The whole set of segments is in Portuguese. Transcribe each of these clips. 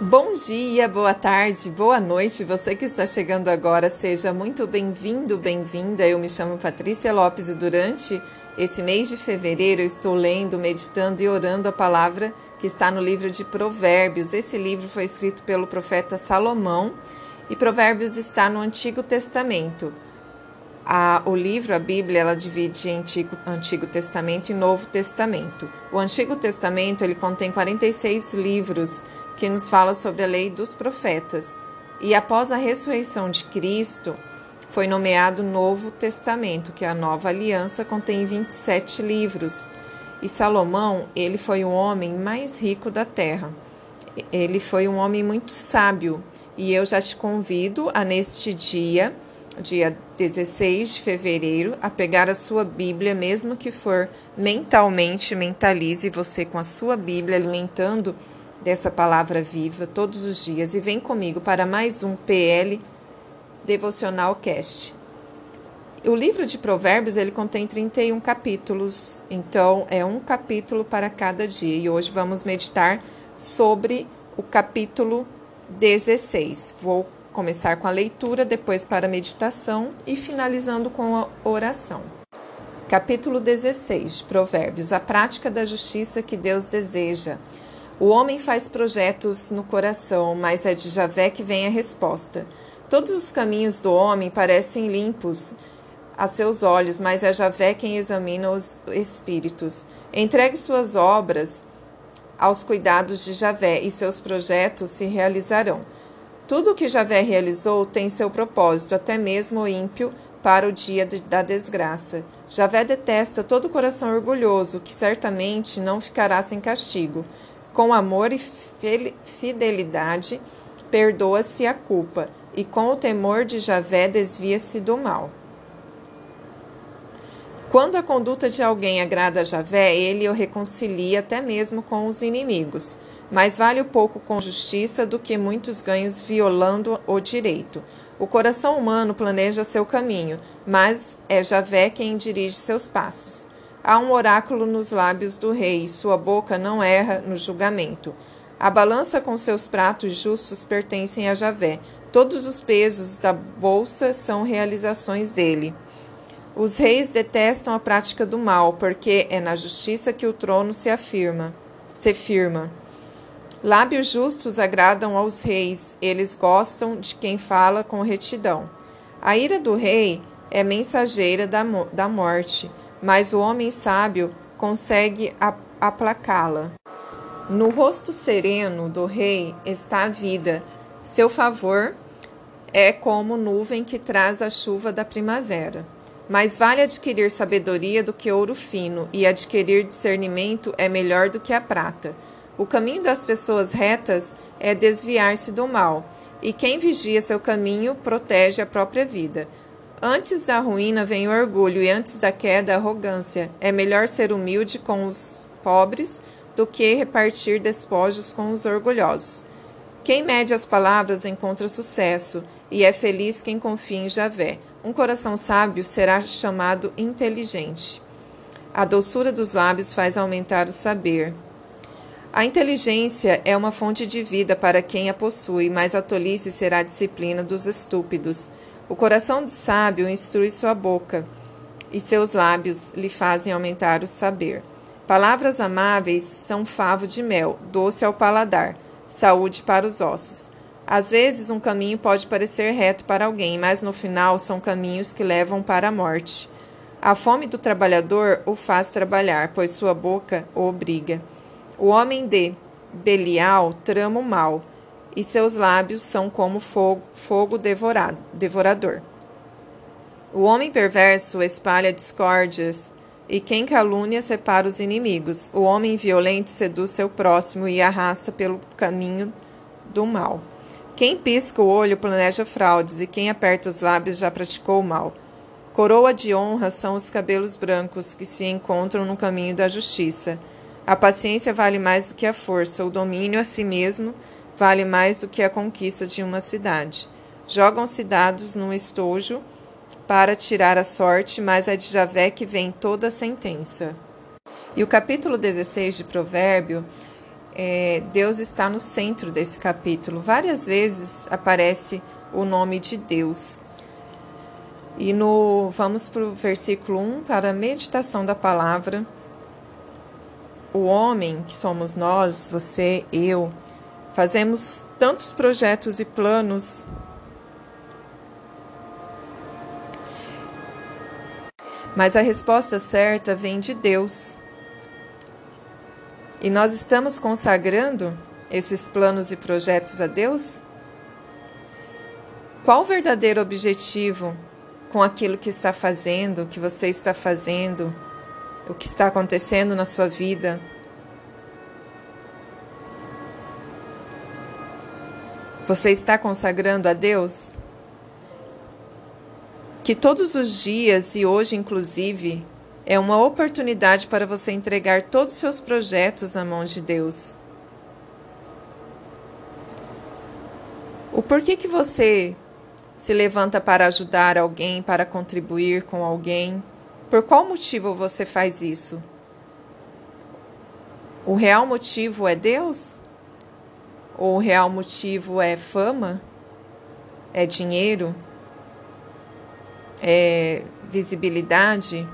Bom dia, boa tarde, boa noite. Você que está chegando agora, seja muito bem-vindo, bem-vinda. Eu me chamo Patrícia Lopes e durante esse mês de fevereiro eu estou lendo, meditando e orando a palavra que está no livro de Provérbios. Esse livro foi escrito pelo profeta Salomão e Provérbios está no Antigo Testamento. A, o livro, a Bíblia, ela divide Antigo, Antigo Testamento e Novo Testamento. O Antigo Testamento ele contém 46 livros que nos fala sobre a lei dos profetas. E após a ressurreição de Cristo, foi nomeado Novo Testamento, que é a nova aliança, contém 27 livros. E Salomão, ele foi o homem mais rico da terra. Ele foi um homem muito sábio. E eu já te convido a neste dia, dia 16 de fevereiro, a pegar a sua Bíblia, mesmo que for mentalmente, mentalize você com a sua Bíblia, alimentando dessa palavra viva todos os dias e vem comigo para mais um PL Devocional Cast. O livro de Provérbios ele contém 31 capítulos, então é um capítulo para cada dia. E hoje vamos meditar sobre o capítulo 16. Vou começar com a leitura, depois para a meditação e finalizando com a oração. Capítulo 16, Provérbios: A prática da justiça que Deus deseja. O homem faz projetos no coração, mas é de Javé que vem a resposta. Todos os caminhos do homem parecem limpos a seus olhos, mas é Javé quem examina os espíritos. Entregue suas obras aos cuidados de Javé e seus projetos se realizarão. Tudo o que Javé realizou tem seu propósito, até mesmo o ímpio, para o dia da desgraça. Javé detesta todo coração orgulhoso, que certamente não ficará sem castigo. Com amor e fidelidade, perdoa-se a culpa, e com o temor de Javé desvia-se do mal. Quando a conduta de alguém agrada a Javé, ele o reconcilia até mesmo com os inimigos. Mais vale o pouco com justiça do que muitos ganhos violando o direito. O coração humano planeja seu caminho, mas é Javé quem dirige seus passos. Há um oráculo nos lábios do rei, sua boca não erra no julgamento. A balança com seus pratos justos pertencem a Javé. Todos os pesos da bolsa são realizações dele. Os reis detestam a prática do mal, porque é na justiça que o trono se afirma, se firma. Lábios justos agradam aos reis, eles gostam de quem fala com retidão. A ira do rei é mensageira da, da morte, mas o homem sábio consegue aplacá-la. No rosto sereno do rei está a vida. Seu favor é como nuvem que traz a chuva da primavera. Mais vale adquirir sabedoria do que ouro fino, e adquirir discernimento é melhor do que a prata. O caminho das pessoas retas é desviar-se do mal, e quem vigia seu caminho protege a própria vida. Antes da ruína vem o orgulho e antes da queda a arrogância. É melhor ser humilde com os pobres do que repartir despojos com os orgulhosos. Quem mede as palavras encontra sucesso, e é feliz quem confia em Javé. Um coração sábio será chamado inteligente. A doçura dos lábios faz aumentar o saber. A inteligência é uma fonte de vida para quem a possui, mas a tolice será a disciplina dos estúpidos. O coração do sábio instrui sua boca, e seus lábios lhe fazem aumentar o saber. Palavras amáveis são favo de mel, doce ao paladar, saúde para os ossos. Às vezes, um caminho pode parecer reto para alguém, mas no final são caminhos que levam para a morte. A fome do trabalhador o faz trabalhar, pois sua boca o obriga. O homem de Belial trama o mal, e seus lábios são como fogo, fogo devorado, devorador. O homem perverso espalha discórdias, e quem calúnia separa os inimigos. O homem violento seduz seu próximo e arrasta pelo caminho do mal. Quem pisca o olho planeja fraudes, e quem aperta os lábios já praticou o mal. Coroa de honra são os cabelos brancos que se encontram no caminho da justiça. A paciência vale mais do que a força, o domínio a si mesmo vale mais do que a conquista de uma cidade. Jogam-se dados num estojo para tirar a sorte, mas é de Javé que vem toda a sentença. E o capítulo 16 de Provérbio é, Deus está no centro desse capítulo. Várias vezes aparece o nome de Deus. E no vamos para o versículo 1 para a meditação da palavra. O homem que somos nós, você, eu, fazemos tantos projetos e planos Mas a resposta certa vem de Deus. E nós estamos consagrando esses planos e projetos a Deus? Qual o verdadeiro objetivo com aquilo que está fazendo, que você está fazendo, o que está acontecendo na sua vida? Você está consagrando a Deus? Que todos os dias e hoje, inclusive, é uma oportunidade para você entregar todos os seus projetos à mão de Deus. O porquê que você se levanta para ajudar alguém, para contribuir com alguém? Por qual motivo você faz isso? O real motivo é Deus? Ou o real motivo é fama? É dinheiro? É visibilidade?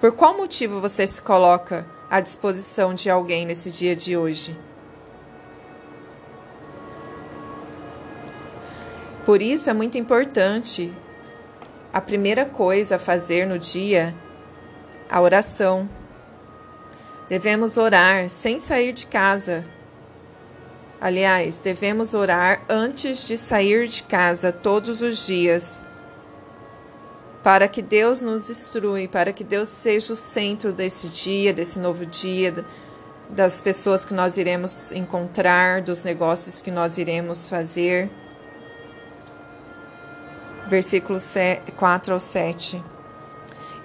Por qual motivo você se coloca à disposição de alguém nesse dia de hoje? Por isso é muito importante a primeira coisa a fazer no dia, a oração. Devemos orar sem sair de casa. Aliás, devemos orar antes de sair de casa todos os dias para que Deus nos instrui, para que Deus seja o centro desse dia, desse novo dia, das pessoas que nós iremos encontrar, dos negócios que nós iremos fazer. Versículos 4 ao 7.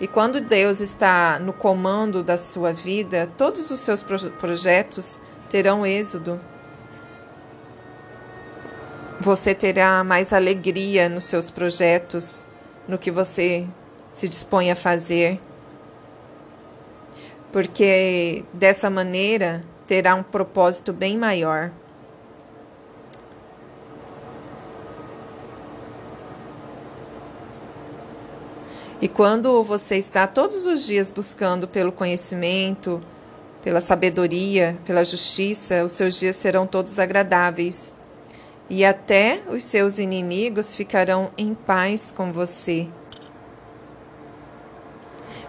E quando Deus está no comando da sua vida, todos os seus projetos terão êxodo. Você terá mais alegria nos seus projetos no que você se dispõe a fazer, porque dessa maneira terá um propósito bem maior. E quando você está todos os dias buscando pelo conhecimento, pela sabedoria, pela justiça, os seus dias serão todos agradáveis e até os seus inimigos ficarão em paz com você.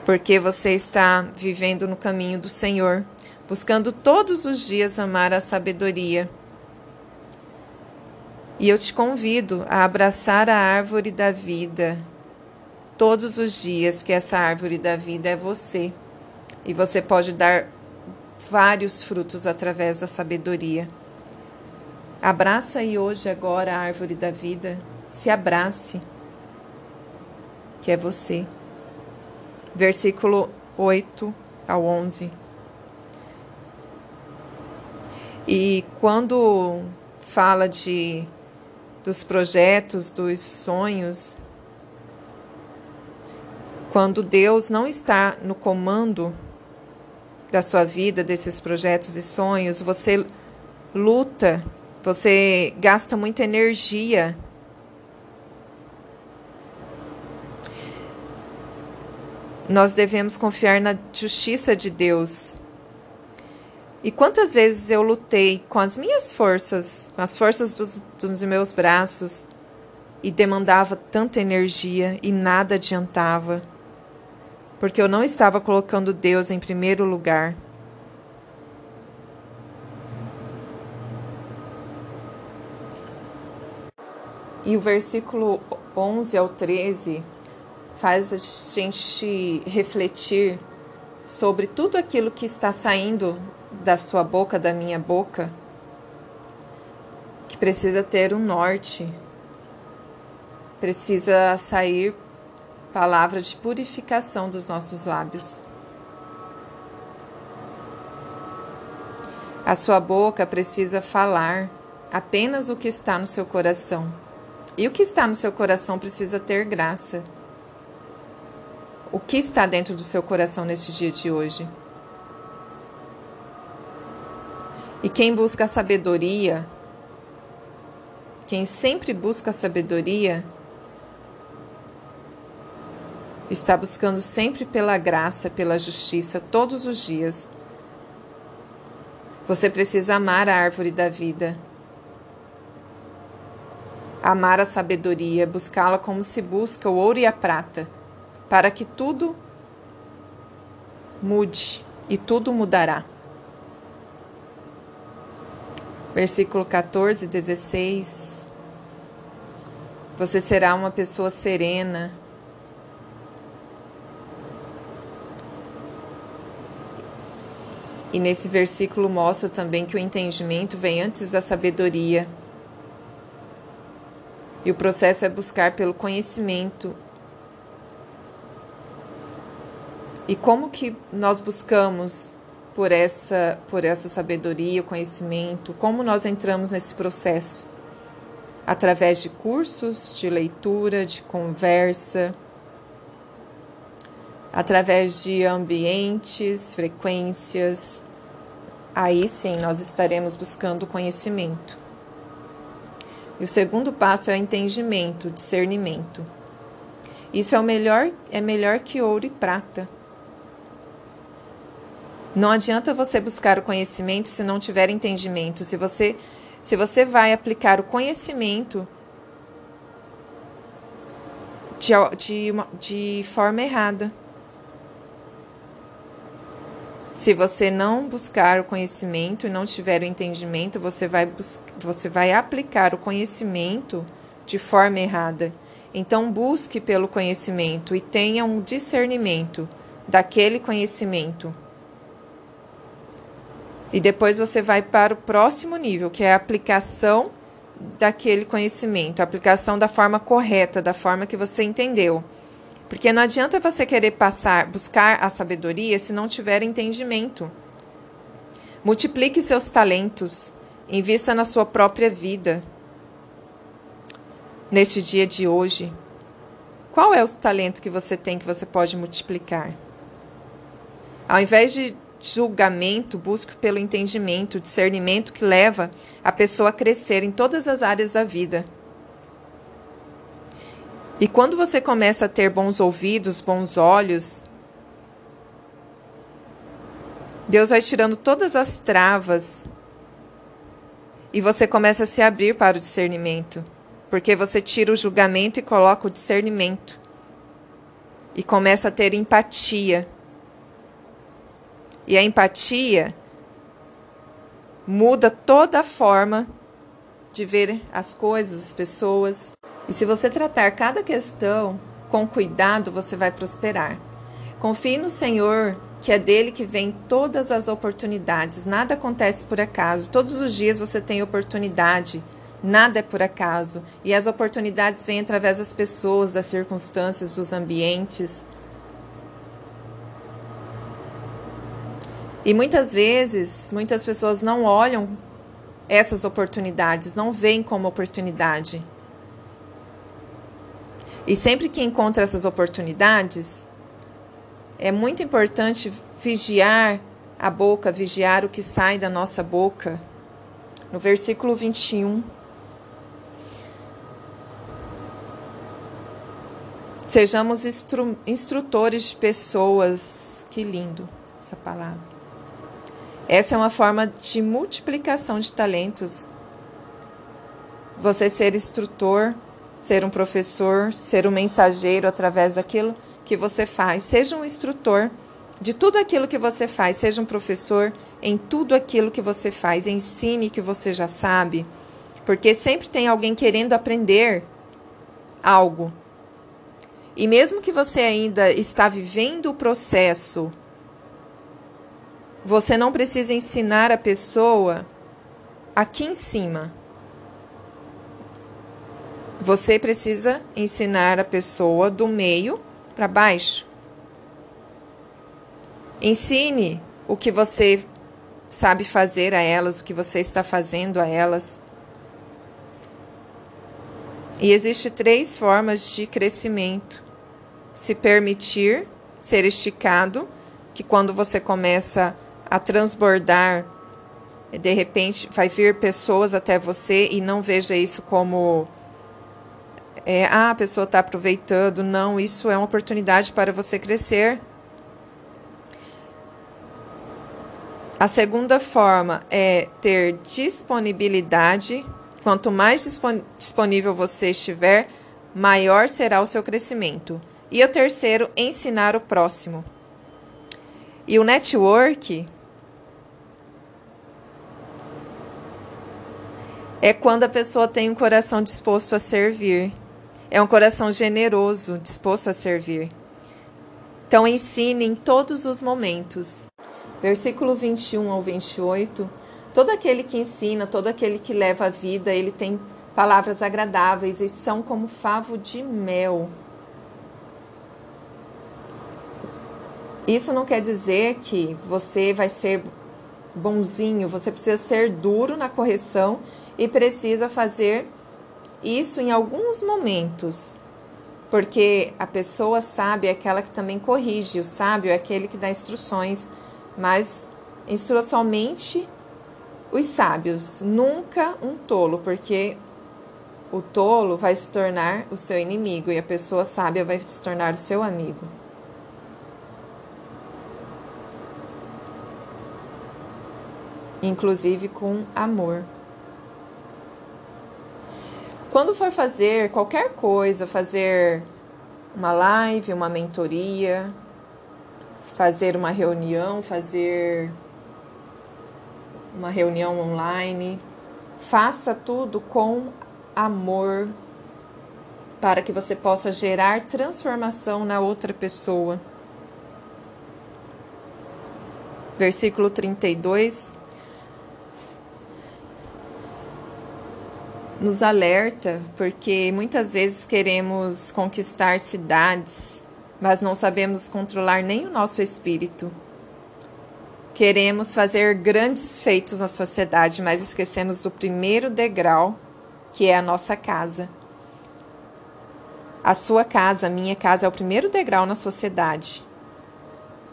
Porque você está vivendo no caminho do Senhor, buscando todos os dias amar a sabedoria. E eu te convido a abraçar a árvore da vida todos os dias, que essa árvore da vida é você. E você pode dar vários frutos através da sabedoria. Abraça aí hoje, agora, a árvore da vida. Se abrace, que é você. Versículo 8 ao 11. E quando fala de dos projetos, dos sonhos, quando Deus não está no comando da sua vida, desses projetos e sonhos, você luta você gasta muita energia. Nós devemos confiar na justiça de Deus. E quantas vezes eu lutei com as minhas forças, com as forças dos, dos meus braços, e demandava tanta energia e nada adiantava, porque eu não estava colocando Deus em primeiro lugar. E o versículo 11 ao 13 faz a gente refletir sobre tudo aquilo que está saindo da sua boca, da minha boca, que precisa ter um norte, precisa sair palavra de purificação dos nossos lábios. A sua boca precisa falar apenas o que está no seu coração. E o que está no seu coração precisa ter graça. O que está dentro do seu coração neste dia de hoje? E quem busca sabedoria, quem sempre busca sabedoria, está buscando sempre pela graça, pela justiça, todos os dias. Você precisa amar a árvore da vida, amar a sabedoria, buscá-la como se busca o ouro e a prata, para que tudo mude e tudo mudará. Versículo 14, 16. Você será uma pessoa serena, E nesse versículo mostra também que o entendimento vem antes da sabedoria. E o processo é buscar pelo conhecimento. E como que nós buscamos por essa por essa sabedoria, o conhecimento? Como nós entramos nesse processo? Através de cursos, de leitura, de conversa, através de ambientes, frequências, aí sim nós estaremos buscando conhecimento. E o segundo passo é o entendimento, discernimento. Isso é o melhor, é melhor que ouro e prata. Não adianta você buscar o conhecimento se não tiver entendimento. Se você, se você vai aplicar o conhecimento de, de, de forma errada. Se você não buscar o conhecimento e não tiver o entendimento, você vai, você vai aplicar o conhecimento de forma errada. Então, busque pelo conhecimento e tenha um discernimento daquele conhecimento. E depois você vai para o próximo nível, que é a aplicação daquele conhecimento, a aplicação da forma correta, da forma que você entendeu. Porque não adianta você querer passar, buscar a sabedoria se não tiver entendimento. Multiplique seus talentos, invista na sua própria vida. Neste dia de hoje, qual é o talento que você tem que você pode multiplicar? Ao invés de julgamento, busque pelo entendimento, discernimento que leva a pessoa a crescer em todas as áreas da vida. E quando você começa a ter bons ouvidos, bons olhos, Deus vai tirando todas as travas e você começa a se abrir para o discernimento, porque você tira o julgamento e coloca o discernimento e começa a ter empatia. E a empatia muda toda a forma de ver as coisas, as pessoas. E se você tratar cada questão com cuidado, você vai prosperar. Confie no Senhor, que é dele que vem todas as oportunidades. Nada acontece por acaso. Todos os dias você tem oportunidade. Nada é por acaso. E as oportunidades vêm através das pessoas, das circunstâncias, dos ambientes. E muitas vezes, muitas pessoas não olham essas oportunidades, não veem como oportunidade. E sempre que encontra essas oportunidades, é muito importante vigiar a boca, vigiar o que sai da nossa boca. No versículo 21. Sejamos instru instrutores de pessoas. Que lindo essa palavra. Essa é uma forma de multiplicação de talentos. Você ser instrutor ser um professor, ser um mensageiro através daquilo que você faz. Seja um instrutor de tudo aquilo que você faz, seja um professor em tudo aquilo que você faz, ensine que você já sabe, porque sempre tem alguém querendo aprender algo. E mesmo que você ainda está vivendo o processo, você não precisa ensinar a pessoa aqui em cima você precisa ensinar a pessoa do meio para baixo. Ensine o que você sabe fazer a elas, o que você está fazendo a elas. E existe três formas de crescimento: se permitir ser esticado, que quando você começa a transbordar De repente, vai vir pessoas até você e não veja isso como é, ah, a pessoa está aproveitando. Não, isso é uma oportunidade para você crescer. A segunda forma é ter disponibilidade. Quanto mais disponível você estiver, maior será o seu crescimento. E o terceiro, ensinar o próximo. E o network é quando a pessoa tem um coração disposto a servir. É um coração generoso, disposto a servir. Então, ensine em todos os momentos. Versículo 21 ao 28. Todo aquele que ensina, todo aquele que leva a vida, ele tem palavras agradáveis e são como favo de mel. Isso não quer dizer que você vai ser bonzinho, você precisa ser duro na correção e precisa fazer isso em alguns momentos, porque a pessoa sábia é aquela que também corrige, o sábio é aquele que dá instruções, mas instrua somente os sábios, nunca um tolo, porque o tolo vai se tornar o seu inimigo e a pessoa sábia vai se tornar o seu amigo. Inclusive com amor. Quando for fazer qualquer coisa, fazer uma live, uma mentoria, fazer uma reunião, fazer uma reunião online, faça tudo com amor para que você possa gerar transformação na outra pessoa. Versículo 32 nos alerta, porque muitas vezes queremos conquistar cidades, mas não sabemos controlar nem o nosso espírito. Queremos fazer grandes feitos na sociedade, mas esquecemos o primeiro degrau, que é a nossa casa. A sua casa, a minha casa, é o primeiro degrau na sociedade.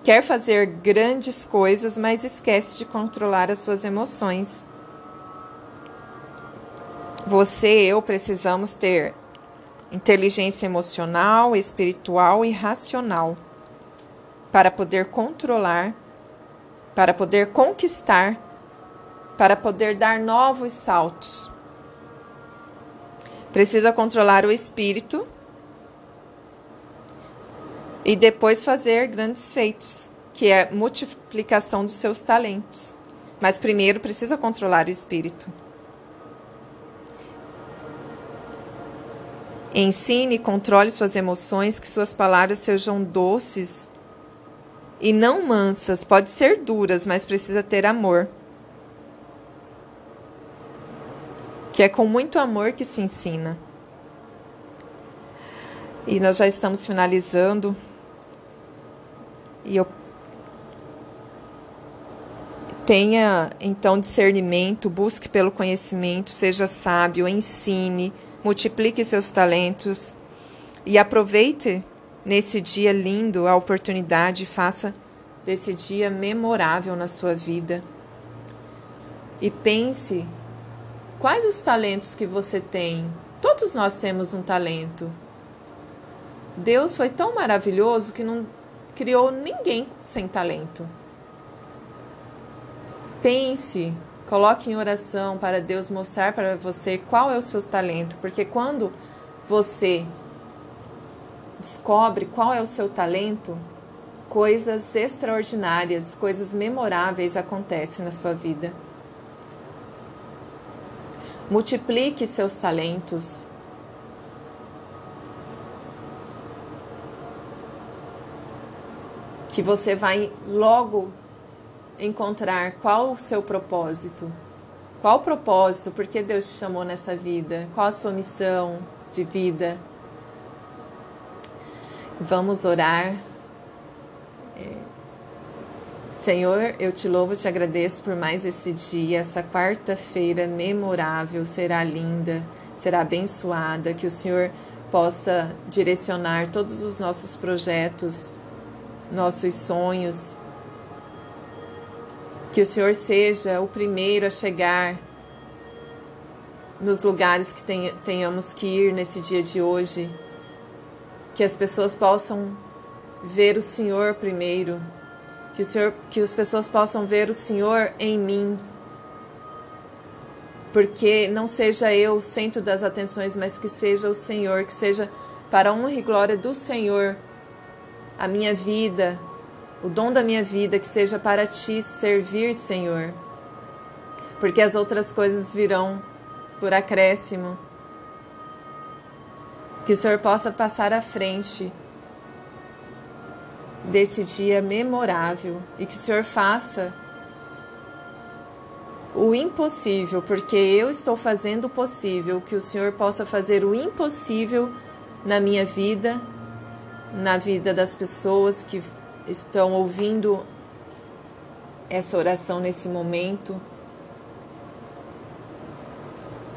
Quer fazer grandes coisas, mas esquece de controlar as suas emoções você e eu precisamos ter inteligência emocional, espiritual e racional para poder controlar, para poder conquistar, para poder dar novos saltos. Precisa controlar o espírito e depois fazer grandes feitos, que é multiplicação dos seus talentos. Mas primeiro precisa controlar o espírito. Ensine e controle suas emoções, que suas palavras sejam doces e não mansas. Pode ser duras, mas precisa ter amor. Que é com muito amor que se ensina. E nós já estamos finalizando. E eu tenha então discernimento, busque pelo conhecimento, seja sábio, ensine multiplique seus talentos e aproveite nesse dia lindo a oportunidade, faça desse dia memorável na sua vida. E pense quais os talentos que você tem. Todos nós temos um talento. Deus foi tão maravilhoso que não criou ninguém sem talento. Pense Coloque em oração para Deus mostrar para você qual é o seu talento, porque quando você descobre qual é o seu talento, coisas extraordinárias, coisas memoráveis acontecem na sua vida. Multiplique seus talentos. Que você vai logo encontrar qual o seu propósito. Qual o propósito? Por que Deus te chamou nessa vida? Qual a sua missão de vida? Vamos orar. É, Senhor, eu te louvo, te agradeço por mais esse dia, essa quarta-feira memorável, será linda, será abençoada, que o Senhor possa direcionar todos os nossos projetos, nossos sonhos, Que o Senhor seja o primeiro a chegar nos lugares que tenhamos que ir nesse dia de hoje. Que as pessoas possam ver o Senhor primeiro. Que, o Senhor, que as pessoas possam ver o Senhor em mim. Porque não seja eu o centro das atenções, mas que seja o Senhor, que seja para a honra e glória do Senhor a minha vida, o dom da minha vida, que seja para ti servir, Senhor. Porque as outras coisas virão por acréscimo. Que o Senhor possa passar à frente desse dia memorável e que o Senhor faça o impossível, porque eu estou fazendo o possível, que o Senhor possa fazer o impossível na minha vida, na vida das pessoas que estão ouvindo essa oração nesse momento.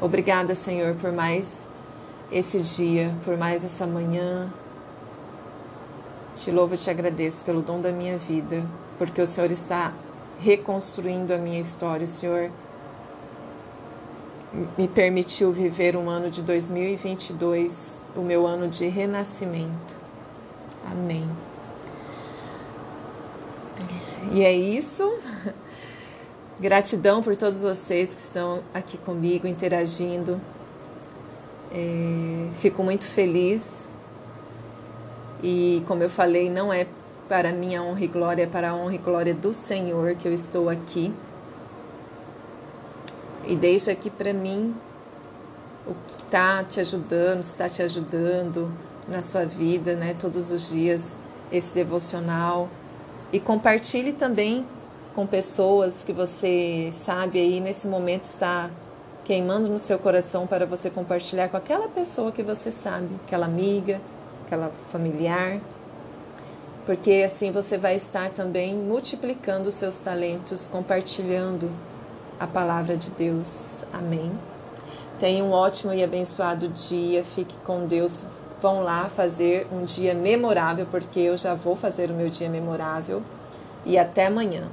Obrigada, Senhor, por mais esse dia, por mais essa manhã. Te louvo e te agradeço pelo dom da minha vida, porque o Senhor está reconstruindo a minha história. O Senhor me permitiu viver um ano de 2022, o meu ano de renascimento. Amém. E é isso. Gratidão por todos vocês que estão aqui comigo, interagindo. É, fico muito feliz. E como eu falei, não é para minha honra e glória, é para a honra e glória do Senhor que eu estou aqui. E deixa aqui para mim o que está te ajudando, se está te ajudando na sua vida, né? Todos os dias, esse devocional. E compartilhe também com pessoas que você sabe aí nesse momento está queimando no seu coração para você compartilhar com aquela pessoa que você sabe, aquela amiga, aquela familiar, porque assim você vai estar também multiplicando os seus talentos, compartilhando a palavra de Deus. Amém. Tenha um ótimo e abençoado dia. Fique com Deus. Vão lá fazer um dia memorável, porque eu já vou fazer o meu dia memorável. E até amanhã.